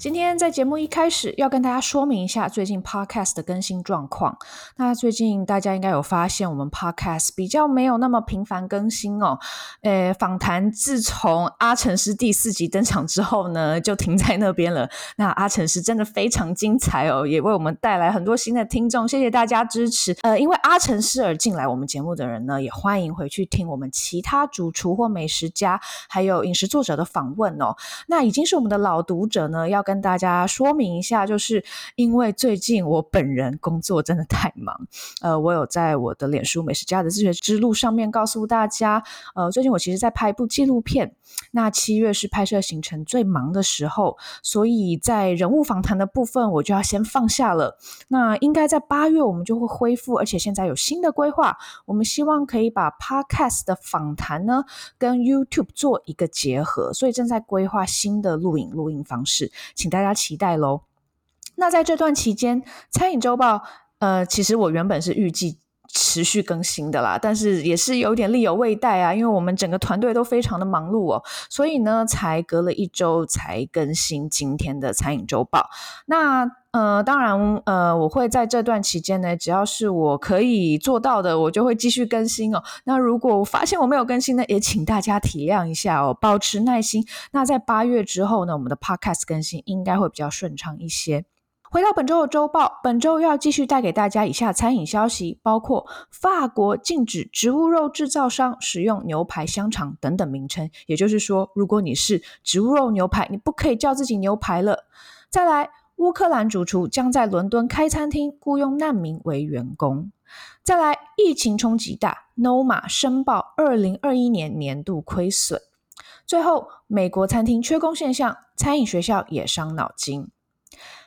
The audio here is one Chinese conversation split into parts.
今天在节目一开始要跟大家说明一下最近 Podcast 的更新状况。那最近大家应该有发现，我们 Podcast 比较没有那么频繁更新哦。呃，访谈自从阿成师第四集登场之后呢，就停在那边了。那阿成师真的非常精彩哦，也为我们带来很多新的听众，谢谢大家支持。呃，因为阿成师而进来我们节目的人呢，也欢迎回去听我们其他主厨或美食家，还有饮食作者的访问哦。那已经是我们的老读者呢，要跟跟大家说明一下，就是因为最近我本人工作真的太忙，呃，我有在我的脸书美食家的自学之路上面告诉大家，呃，最近我其实在拍一部纪录片，那七月是拍摄行程最忙的时候，所以在人物访谈的部分我就要先放下了。那应该在八月我们就会恢复，而且现在有新的规划，我们希望可以把 Podcast 的访谈呢跟 YouTube 做一个结合，所以正在规划新的录影录音方式。请大家期待喽。那在这段期间，餐饮周报，呃，其实我原本是预计持续更新的啦，但是也是有点力有未逮啊，因为我们整个团队都非常的忙碌哦，所以呢，才隔了一周才更新今天的餐饮周报。那呃，当然，呃，我会在这段期间呢，只要是我可以做到的，我就会继续更新哦。那如果我发现我没有更新呢，也请大家体谅一下哦，保持耐心。那在八月之后呢，我们的 Podcast 更新应该会比较顺畅一些。回到本周的周报，本周要继续带给大家以下餐饮消息，包括法国禁止植物肉制造商使用牛排、香肠等等名称，也就是说，如果你是植物肉牛排，你不可以叫自己牛排了。再来。乌克兰主厨将在伦敦开餐厅，雇佣难民为员工。再来，疫情冲击大，Noma 申报二零二一年年度亏损。最后，美国餐厅缺工现象，餐饮学校也伤脑筋。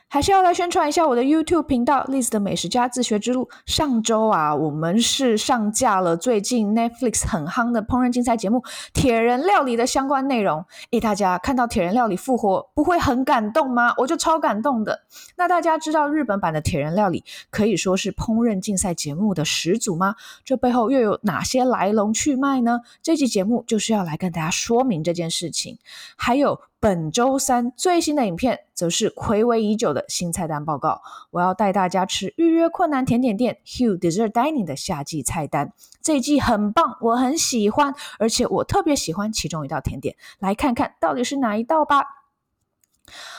还是要来宣传一下我的 YouTube 频道 Liz 的美食家自学之路。上周啊，我们是上架了最近 Netflix 很夯的烹饪竞赛节目《铁人料理》的相关内容。诶，大家看到铁人料理复活，不会很感动吗？我就超感动的。那大家知道日本版的铁人料理可以说是烹饪竞赛节目的始祖吗？这背后又有哪些来龙去脉呢？这期节目就是要来跟大家说明这件事情。还有。本周三最新的影片，则是睽违已久的新菜单报告。我要带大家吃预约困难甜点店 Hugh Dessert Dining 的夏季菜单。这一季很棒，我很喜欢，而且我特别喜欢其中一道甜点。来看看到底是哪一道吧。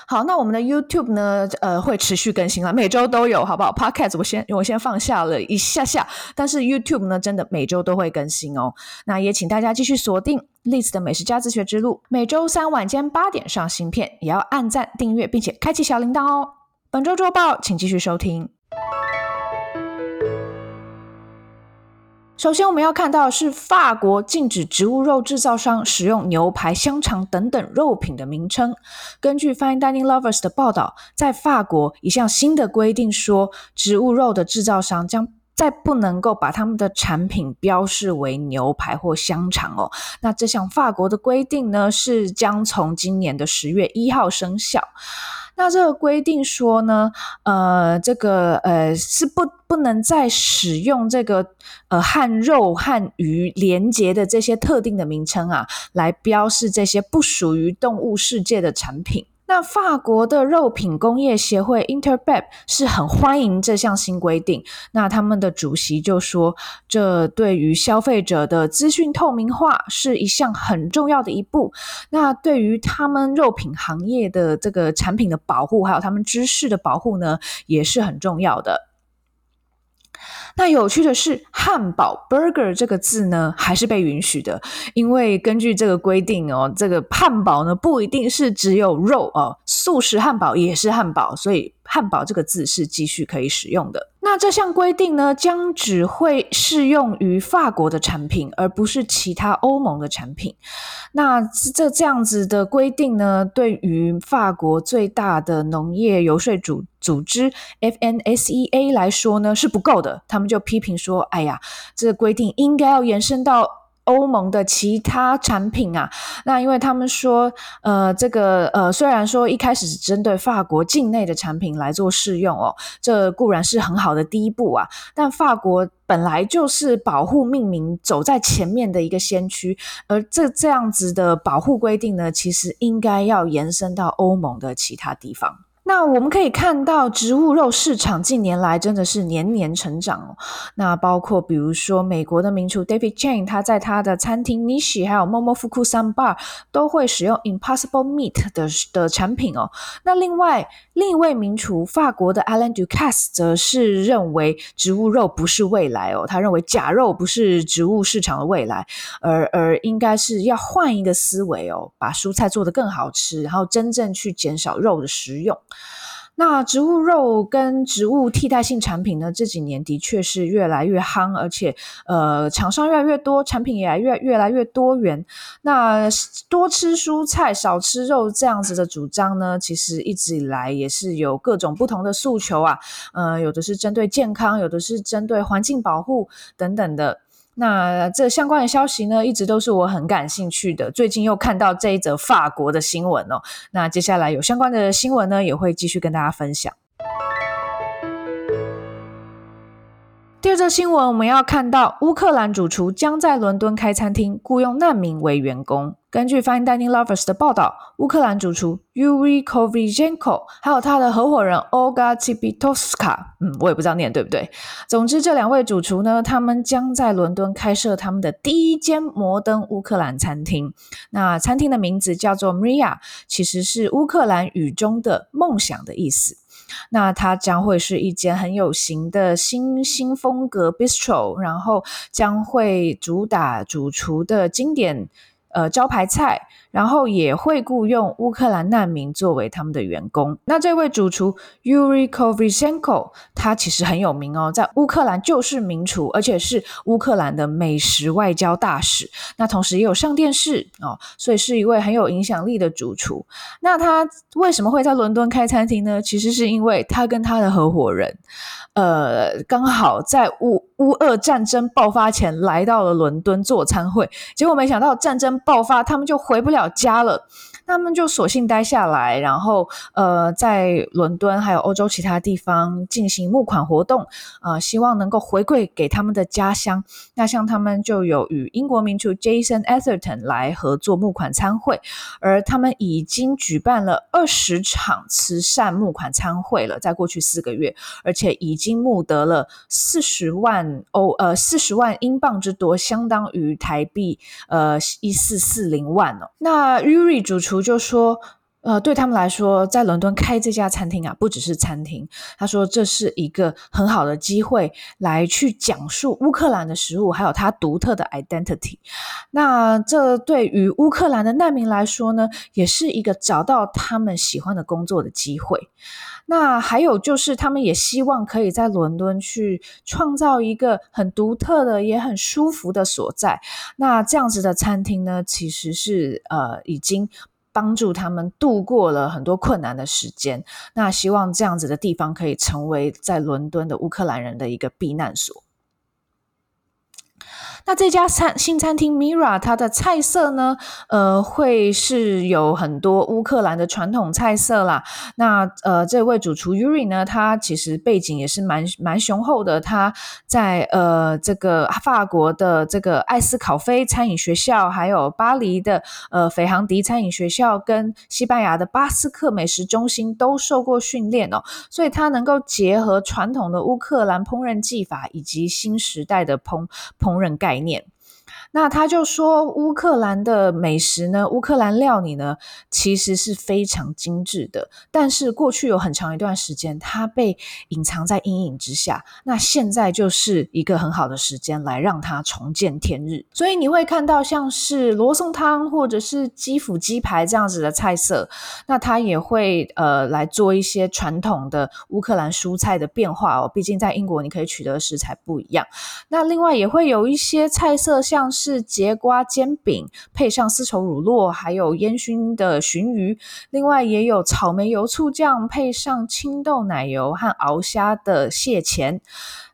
好，那我们的 YouTube 呢？呃，会持续更新了，每周都有，好不好？Podcast 我先我先放下了一下下，但是 YouTube 呢，真的每周都会更新哦。那也请大家继续锁定 Liz 的美食家自学之路，每周三晚间八点上新片，也要按赞订阅，并且开启小铃铛哦。本周周报，请继续收听。首先，我们要看到的是法国禁止植物肉制造商使用牛排、香肠等等肉品的名称。根据 Fine Dining Lovers 的报道，在法国一项新的规定说，植物肉的制造商将再不能够把他们的产品标示为牛排或香肠哦。那这项法国的规定呢，是将从今年的十月一号生效。那这个规定说呢，呃，这个呃是不不能再使用这个呃和肉和鱼连接的这些特定的名称啊，来标示这些不属于动物世界的产品。那法国的肉品工业协会 Interbep 是很欢迎这项新规定。那他们的主席就说，这对于消费者的资讯透明化是一项很重要的一步。那对于他们肉品行业的这个产品的保护，还有他们知识的保护呢，也是很重要的。那有趣的是，汉堡 （burger） 这个字呢，还是被允许的，因为根据这个规定哦，这个汉堡呢不一定是只有肉哦，素食汉堡也是汉堡，所以汉堡这个字是继续可以使用的。那这项规定呢，将只会适用于法国的产品，而不是其他欧盟的产品。那这这样子的规定呢，对于法国最大的农业游说组组织 FNSEA 来说呢，是不够的。他们就批评说：“哎呀，这个规定应该要延伸到欧盟的其他产品啊。那因为他们说，呃，这个呃，虽然说一开始是针对法国境内的产品来做试用哦，这固然是很好的第一步啊，但法国本来就是保护命名走在前面的一个先驱，而这这样子的保护规定呢，其实应该要延伸到欧盟的其他地方。那我们可以看到，植物肉市场近年来真的是年年成长哦。那包括比如说美国的名厨 David Chang，他在他的餐厅 Nishi 还有 Momofuku San Bar 都会使用 Impossible Meat 的的产品哦。那另外另一位名厨法国的 Alain Ducasse 则是认为植物肉不是未来哦，他认为假肉不是植物市场的未来，而而应该是要换一个思维哦，把蔬菜做得更好吃，然后真正去减少肉的食用。那植物肉跟植物替代性产品呢，这几年的确是越来越夯，而且呃，厂商越来越多，产品也越越来越多元。那多吃蔬菜，少吃肉这样子的主张呢，其实一直以来也是有各种不同的诉求啊。呃，有的是针对健康，有的是针对环境保护等等的。那这相关的消息呢，一直都是我很感兴趣的。最近又看到这一则法国的新闻哦。那接下来有相关的新闻呢，也会继续跟大家分享。第二则新闻，我们要看到乌克兰主厨将在伦敦开餐厅，雇佣难民为员工。根据 Fine Dining Lovers 的报道，乌克兰主厨 Yuri Kovychenko 还有他的合伙人 Olga t i p i t o s k a 嗯，我也不知道念对不对。总之，这两位主厨呢，他们将在伦敦开设他们的第一间摩登乌克兰餐厅。那餐厅的名字叫做 Mria，其实是乌克兰语中的梦想的意思。那它将会是一间很有型的新新风格 bistro，然后将会主打主厨的经典呃招牌菜。然后也会雇佣乌克兰难民作为他们的员工。那这位主厨 Yuri Kovychenko，他其实很有名哦，在乌克兰就是名厨，而且是乌克兰的美食外交大使。那同时也有上电视哦，所以是一位很有影响力的主厨。那他为什么会在伦敦开餐厅呢？其实是因为他跟他的合伙人，呃，刚好在乌乌俄战争爆发前来到了伦敦做餐会，结果没想到战争爆发，他们就回不了加了他们就索性待下来，然后呃，在伦敦还有欧洲其他地方进行募款活动，呃，希望能够回馈给他们的家乡。那像他们就有与英国名厨 Jason Atherton 来合作募款餐会，而他们已经举办了二十场慈善募款餐会了，在过去四个月，而且已经募得了四十万欧呃四十万英镑之多，相当于台币呃一四四零万哦。那 Yuri 主厨。就说，呃，对他们来说，在伦敦开这家餐厅啊，不只是餐厅。他说，这是一个很好的机会，来去讲述乌克兰的食物，还有它独特的 identity。那这对于乌克兰的难民来说呢，也是一个找到他们喜欢的工作的机会。那还有就是，他们也希望可以在伦敦去创造一个很独特的、也很舒服的所在。那这样子的餐厅呢，其实是呃已经。帮助他们度过了很多困难的时间。那希望这样子的地方可以成为在伦敦的乌克兰人的一个避难所。那这家餐新餐厅 Mira，它的菜色呢，呃，会是有很多乌克兰的传统菜色啦。那呃，这位主厨 Yuri 呢，他其实背景也是蛮蛮雄厚的。他在呃这个法国的这个艾斯考菲餐饮学校，还有巴黎的呃斐航迪餐饮学校，跟西班牙的巴斯克美食中心都受过训练哦，所以他能够结合传统的乌克兰烹饪技法以及新时代的烹烹饪概念。那他就说，乌克兰的美食呢，乌克兰料理呢，其实是非常精致的。但是过去有很长一段时间，它被隐藏在阴影之下。那现在就是一个很好的时间来让它重见天日。所以你会看到像是罗宋汤或者是基辅鸡排这样子的菜色。那它也会呃来做一些传统的乌克兰蔬菜的变化哦。毕竟在英国你可以取得的食材不一样。那另外也会有一些菜色，像是。是节瓜煎饼，配上丝绸乳酪，还有烟熏的鲟鱼。另外也有草莓油醋酱，配上青豆奶油和熬虾的蟹钳。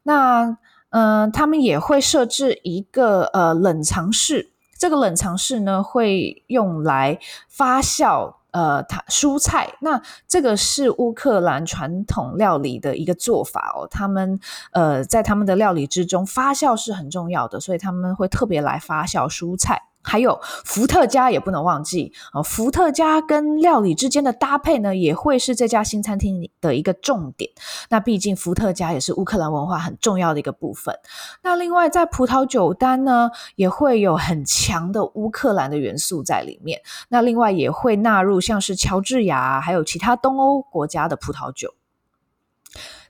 那嗯、他们也会设置一个呃冷藏室，这个冷藏室呢会用来发酵呃它蔬菜。那这个是乌克兰传统料理的一个做法哦，他们呃在他们的料理之中，发酵是很重要的，所以他们会特别来发酵蔬菜。还有伏特加也不能忘记啊！伏特加跟料理之间的搭配呢，也会是这家新餐厅的一个重点。那毕竟伏特加也是乌克兰文化很重要的一个部分。那另外在葡萄酒单呢，也会有很强的乌克兰的元素在里面。那另外也会纳入像是乔治亚还有其他东欧国家的葡萄酒。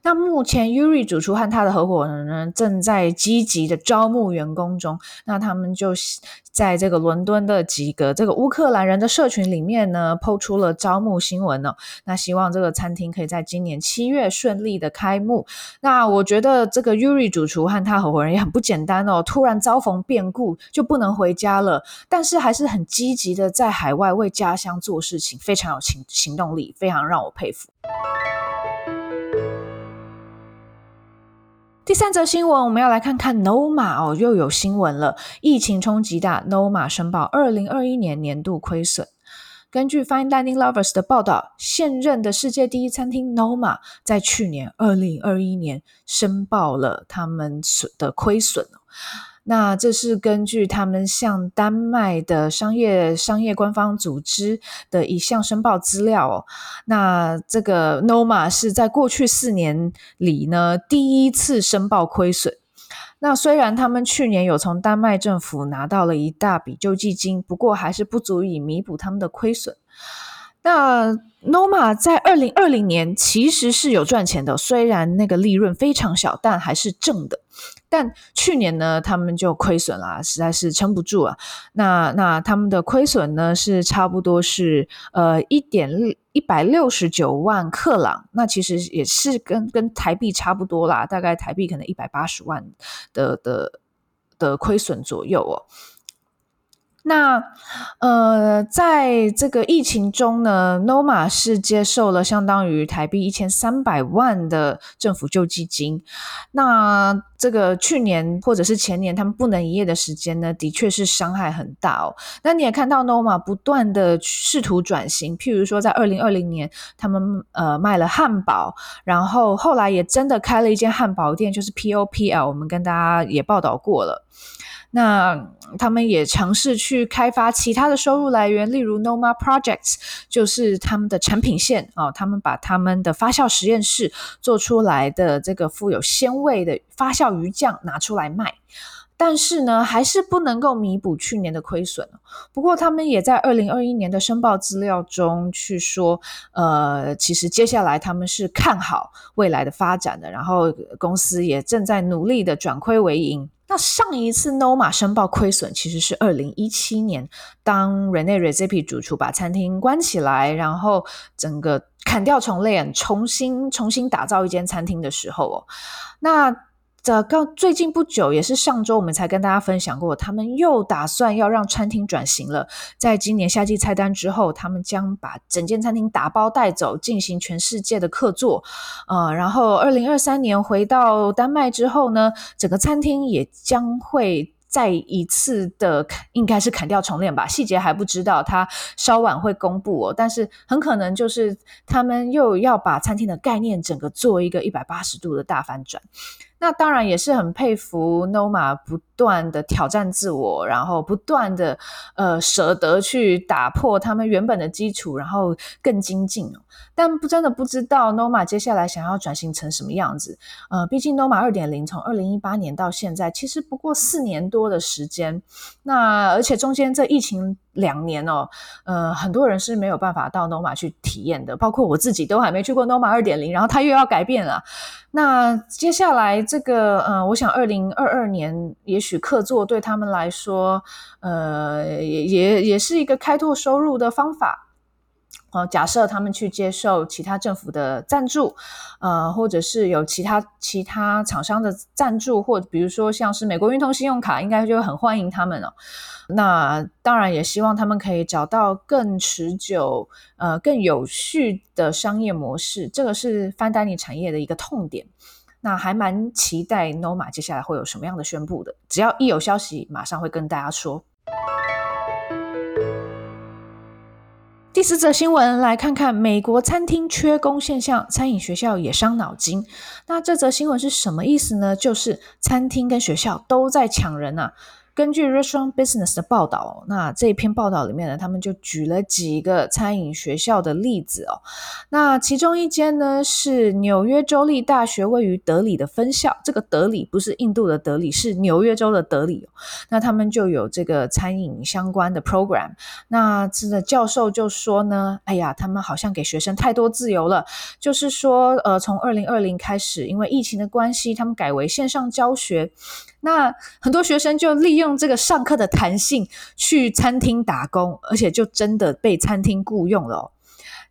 那目前，Yuri 主厨和他的合伙人呢，正在积极的招募员工中。那他们就在这个伦敦的几个这个乌克兰人的社群里面呢抛出了招募新闻呢。那希望这个餐厅可以在今年七月顺利的开幕。那我觉得这个 Yuri 主厨和他合伙人也很不简单哦，突然遭逢变故就不能回家了，但是还是很积极的在海外为家乡做事情，非常有行行动力，非常让我佩服。第三则新闻，我们要来看看 Noma 哦，又有新闻了。疫情冲击大，Noma 申报二零二一年年度亏损。根据 Fine Dining Lovers 的报道，现任的世界第一餐厅 Noma 在去年二零二一年申报了他们的亏损。那这是根据他们向丹麦的商业商业官方组织的一项申报资料哦。那这个 Noma 是在过去四年里呢第一次申报亏损。那虽然他们去年有从丹麦政府拿到了一大笔救济金，不过还是不足以弥补他们的亏损。那 Noma 在二零二零年其实是有赚钱的，虽然那个利润非常小，但还是正的。但去年呢，他们就亏损了，实在是撑不住啊。那那他们的亏损呢，是差不多是呃一点一百六十九万克朗，那其实也是跟跟台币差不多啦，大概台币可能一百八十万的的的亏损左右哦。那呃，在这个疫情中呢，Noma 是接受了相当于台币一千三百万的政府救济金。那这个去年或者是前年他们不能营业的时间呢，的确是伤害很大哦。那你也看到 Noma 不断的试图转型，譬如说在二零二零年，他们呃卖了汉堡，然后后来也真的开了一间汉堡店，就是 POPL，我们跟大家也报道过了。那他们也尝试去开发其他的收入来源，例如 Noma Projects，就是他们的产品线哦。他们把他们的发酵实验室做出来的这个富有鲜味的发酵鱼酱拿出来卖，但是呢，还是不能够弥补去年的亏损。不过，他们也在二零二一年的申报资料中去说，呃，其实接下来他们是看好未来的发展的，然后公司也正在努力的转亏为盈。那上一次 Noma 申报亏损其实是二零一七年，当 Rene Redzepi 主厨把餐厅关起来，然后整个砍掉重练，重新重新打造一间餐厅的时候哦。那这刚最近不久，也是上周我们才跟大家分享过，他们又打算要让餐厅转型了。在今年夏季菜单之后，他们将把整间餐厅打包带走，进行全世界的客座。呃，然后二零二三年回到丹麦之后呢，整个餐厅也将会再一次的，应该是砍掉重练吧，细节还不知道，他稍晚会公布哦。但是很可能就是他们又要把餐厅的概念整个做一个一百八十度的大翻转。那当然也是很佩服 Noma 不断的挑战自我，然后不断的呃舍得去打破他们原本的基础，然后更精进。但不真的不知道 Noma 接下来想要转型成什么样子。呃，毕竟 Noma 二点零从二零一八年到现在，其实不过四年多的时间。那而且中间这疫情两年哦，呃，很多人是没有办法到 Noma 去体验的，包括我自己都还没去过 Noma 二点零，然后它又要改变了。那接下来这个，呃，我想二零二二年，也许客座对他们来说，呃，也也也是一个开拓收入的方法。呃，假设他们去接受其他政府的赞助，呃，或者是有其他其他厂商的赞助，或者比如说像是美国运通信用卡，应该就很欢迎他们了。那当然也希望他们可以找到更持久、呃更有序的商业模式，这个是 f i n d i n 产业的一个痛点。那还蛮期待 Noma 接下来会有什么样的宣布的。只要一有消息，马上会跟大家说。第四则新闻，来看看美国餐厅缺工现象，餐饮学校也伤脑筋。那这则新闻是什么意思呢？就是餐厅跟学校都在抢人啊。根据 Restaurant Business 的报道，那这篇报道里面呢，他们就举了几个餐饮学校的例子哦。那其中一间呢是纽约州立大学位于德里的分校，这个德里不是印度的德里，是纽约州的德里。那他们就有这个餐饮相关的 program。那这个教授就说呢，哎呀，他们好像给学生太多自由了，就是说，呃，从二零二零开始，因为疫情的关系，他们改为线上教学。那很多学生就利用这个上课的弹性去餐厅打工，而且就真的被餐厅雇佣了。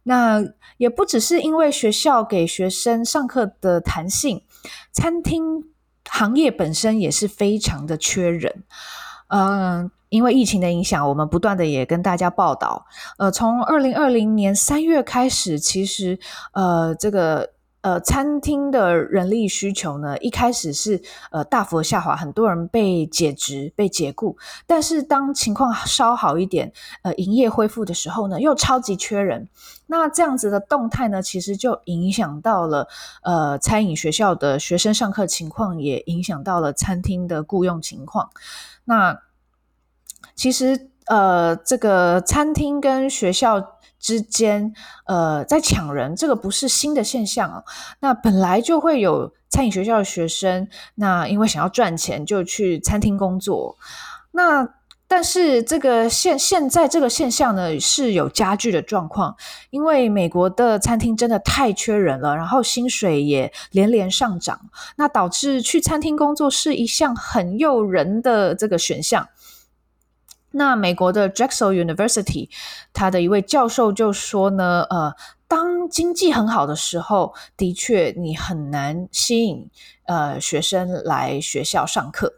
那也不只是因为学校给学生上课的弹性，餐厅行业本身也是非常的缺人。嗯，因为疫情的影响，我们不断的也跟大家报道，呃，从二零二零年三月开始，其实呃这个。呃，餐厅的人力需求呢，一开始是呃大幅下滑，很多人被解职、被解雇。但是当情况稍好一点，呃，营业恢复的时候呢，又超级缺人。那这样子的动态呢，其实就影响到了呃餐饮学校的学生上课情况，也影响到了餐厅的雇佣情况。那其实呃，这个餐厅跟学校。之间，呃，在抢人，这个不是新的现象哦。那本来就会有餐饮学校的学生，那因为想要赚钱，就去餐厅工作。那但是这个现现在这个现象呢，是有加剧的状况，因为美国的餐厅真的太缺人了，然后薪水也连连上涨，那导致去餐厅工作是一项很诱人的这个选项。那美国的 Drexel University，他的一位教授就说呢，呃，当经济很好的时候，的确你很难吸引呃学生来学校上课，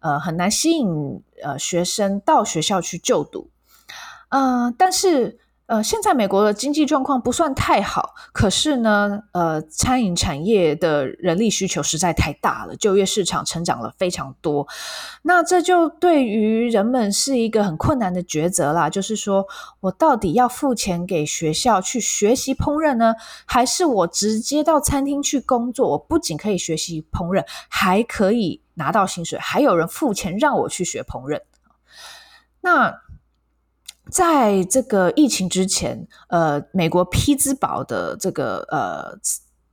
呃，很难吸引呃学生到学校去就读，嗯、呃，但是。呃，现在美国的经济状况不算太好，可是呢，呃，餐饮产业的人力需求实在太大了，就业市场成长了非常多。那这就对于人们是一个很困难的抉择啦，就是说我到底要付钱给学校去学习烹饪呢，还是我直接到餐厅去工作？我不仅可以学习烹饪，还可以拿到薪水，还有人付钱让我去学烹饪。那。在这个疫情之前，呃，美国匹兹堡的这个呃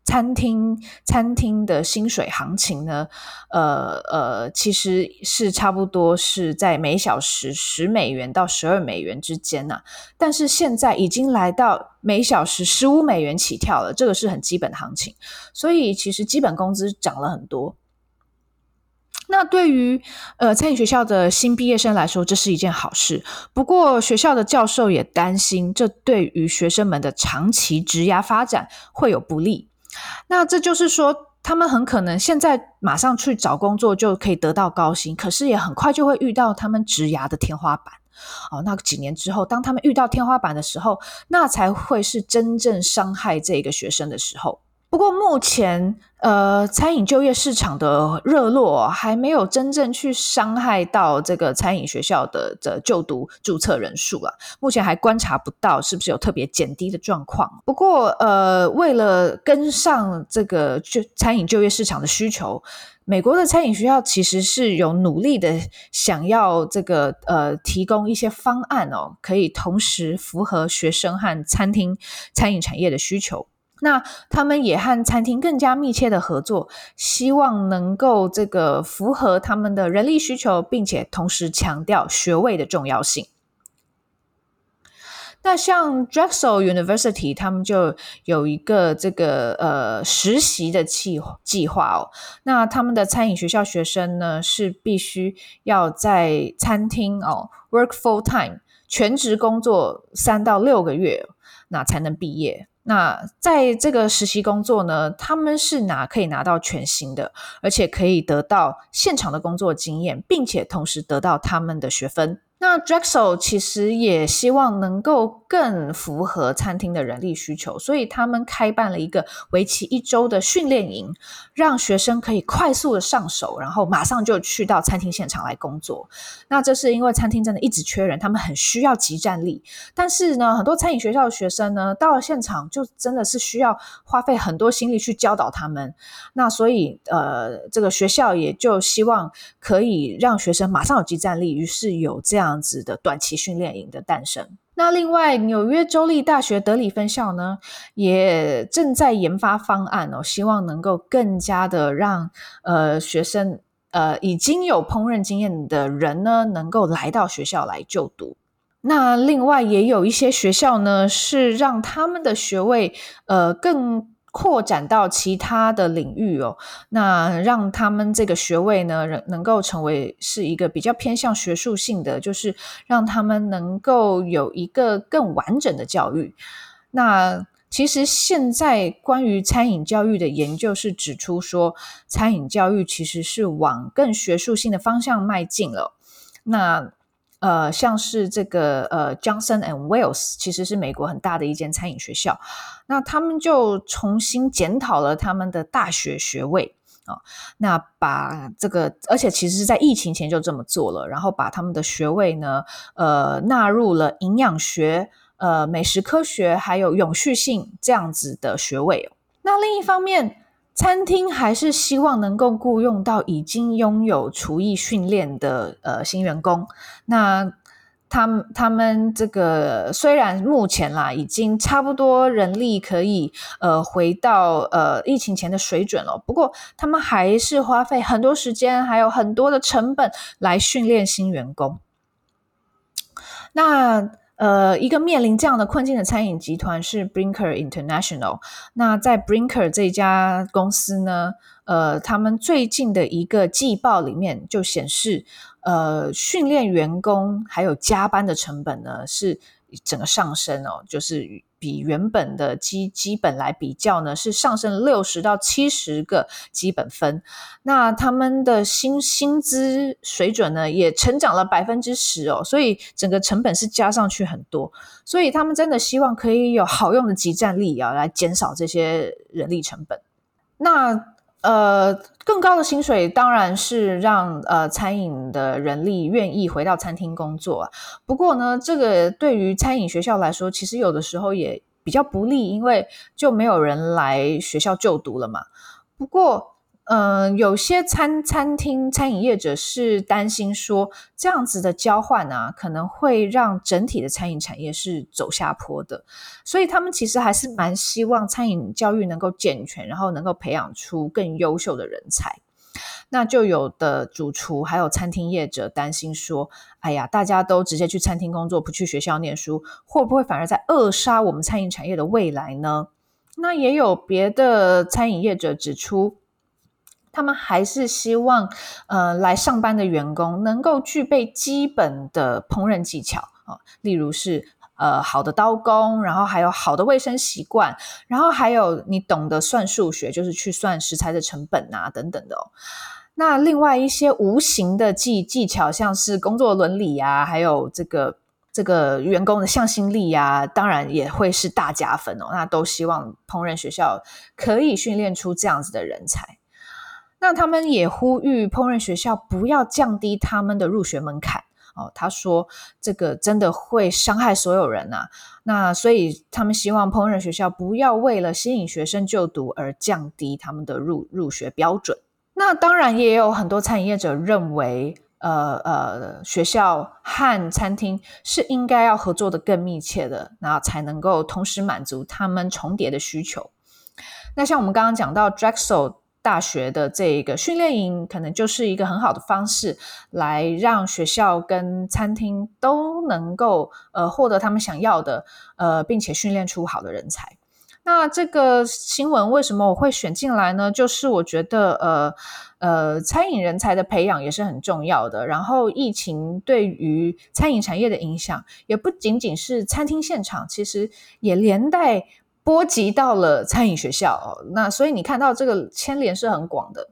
餐厅餐厅的薪水行情呢，呃呃，其实是差不多是在每小时十美元到十二美元之间呐、啊。但是现在已经来到每小时十五美元起跳了，这个是很基本行情。所以其实基本工资涨了很多。那对于呃餐饮学校的新毕业生来说，这是一件好事。不过学校的教授也担心，这对于学生们的长期职涯发展会有不利。那这就是说，他们很可能现在马上去找工作就可以得到高薪，可是也很快就会遇到他们职涯的天花板。哦，那几年之后，当他们遇到天花板的时候，那才会是真正伤害这个学生的时候。不过目前，呃，餐饮就业市场的热络还没有真正去伤害到这个餐饮学校的的就读注册人数啊。目前还观察不到是不是有特别减低的状况。不过，呃，为了跟上这个就餐饮就业市场的需求，美国的餐饮学校其实是有努力的想要这个呃提供一些方案哦，可以同时符合学生和餐厅餐饮产业的需求。那他们也和餐厅更加密切的合作，希望能够这个符合他们的人力需求，并且同时强调学位的重要性。那像 Drexel University，他们就有一个这个呃实习的计计划哦。那他们的餐饮学校学生呢，是必须要在餐厅哦 work full time 全职工作三到六个月，那才能毕业。那在这个实习工作呢，他们是拿可以拿到全薪的，而且可以得到现场的工作经验，并且同时得到他们的学分。那 Drexel 其实也希望能够更符合餐厅的人力需求，所以他们开办了一个为期一周的训练营，让学生可以快速的上手，然后马上就去到餐厅现场来工作。那这是因为餐厅真的一直缺人，他们很需要集战力。但是呢，很多餐饮学校的学生呢，到了现场就真的是需要花费很多心力去教导他们。那所以呃，这个学校也就希望可以让学生马上有集战力，于是有这样。样子的短期训练营的诞生。那另外，纽约州立大学德里分校呢，也正在研发方案哦，希望能够更加的让呃学生呃已经有烹饪经验的人呢，能够来到学校来就读。那另外也有一些学校呢，是让他们的学位呃更。扩展到其他的领域哦，那让他们这个学位呢，能能够成为是一个比较偏向学术性的，就是让他们能够有一个更完整的教育。那其实现在关于餐饮教育的研究是指出说，餐饮教育其实是往更学术性的方向迈进了。那呃，像是这个呃，Johnson and Wales 其实是美国很大的一间餐饮学校，那他们就重新检讨了他们的大学学位啊，那把这个，而且其实是在疫情前就这么做了，然后把他们的学位呢，呃，纳入了营养学、呃，美食科学还有永续性这样子的学位。那另一方面，餐厅还是希望能够雇佣到已经拥有厨艺训练的呃新员工。那他们他们这个虽然目前啦已经差不多人力可以呃回到呃疫情前的水准了，不过他们还是花费很多时间还有很多的成本来训练新员工。那。呃，一个面临这样的困境的餐饮集团是 Brinker International。那在 Brinker 这家公司呢，呃，他们最近的一个季报里面就显示，呃，训练员工还有加班的成本呢是整个上升哦，就是。比原本的基基本来比较呢，是上升六十到七十个基本分。那他们的薪薪资水准呢，也成长了百分之十哦，所以整个成本是加上去很多。所以他们真的希望可以有好用的集战力啊，来减少这些人力成本。那。呃，更高的薪水当然是让呃餐饮的人力愿意回到餐厅工作。不过呢，这个对于餐饮学校来说，其实有的时候也比较不利，因为就没有人来学校就读了嘛。不过，嗯、有些餐餐厅餐饮业者是担心说，这样子的交换啊，可能会让整体的餐饮产业是走下坡的，所以他们其实还是蛮希望餐饮教育能够健全，然后能够培养出更优秀的人才。那就有的主厨还有餐厅业者担心说，哎呀，大家都直接去餐厅工作，不去学校念书，会不会反而在扼杀我们餐饮产业的未来呢？那也有别的餐饮业者指出。他们还是希望，呃，来上班的员工能够具备基本的烹饪技巧啊，例如是呃好的刀工，然后还有好的卫生习惯，然后还有你懂得算数学，就是去算食材的成本啊等等的哦。那另外一些无形的技技巧，像是工作伦理啊，还有这个这个员工的向心力啊，当然也会是大加分哦。那都希望烹饪学校可以训练出这样子的人才。那他们也呼吁烹饪学校不要降低他们的入学门槛哦。他说这个真的会伤害所有人呐。那所以他们希望烹饪学校不要为了吸引学生就读而降低他们的入入学标准。那当然也有很多餐饮业者认为，呃呃，学校和餐厅是应该要合作的更密切的，然后才能够同时满足他们重叠的需求。那像我们刚刚讲到 Drexel。大学的这个训练营可能就是一个很好的方式，来让学校跟餐厅都能够呃获得他们想要的呃，并且训练出好的人才。那这个新闻为什么我会选进来呢？就是我觉得呃呃，餐饮人才的培养也是很重要的。然后疫情对于餐饮产业的影响，也不仅仅是餐厅现场，其实也连带。波及到了餐饮学校哦，那所以你看到这个牵连是很广的。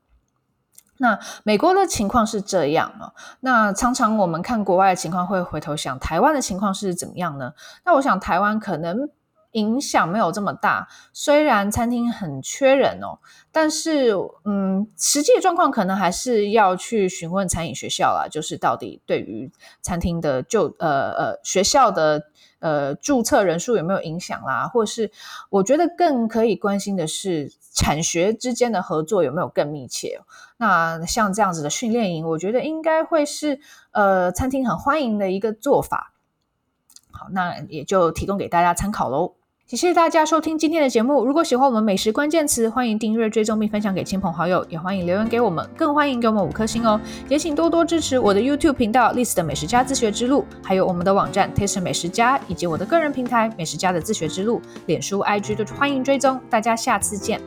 那美国的情况是这样啊，那常常我们看国外的情况，会回头想台湾的情况是怎么样呢？那我想台湾可能影响没有这么大，虽然餐厅很缺人哦，但是嗯，实际状况可能还是要去询问餐饮学校啦，就是到底对于餐厅的就呃呃学校的呃注册人数有没有影响啦，或是我觉得更可以关心的是产学之间的合作有没有更密切。那像这样子的训练营，我觉得应该会是呃餐厅很欢迎的一个做法。好，那也就提供给大家参考喽。谢谢大家收听今天的节目。如果喜欢我们美食关键词，欢迎订阅、追踪并分享给亲朋好友，也欢迎留言给我们，更欢迎给我们五颗星哦。也请多多支持我的 YouTube 频道 Liz 的美食家自学之路，还有我们的网站 Taste 美食家，以及我的个人平台美食家的自学之路，脸书、IG 都欢迎追踪。大家下次见。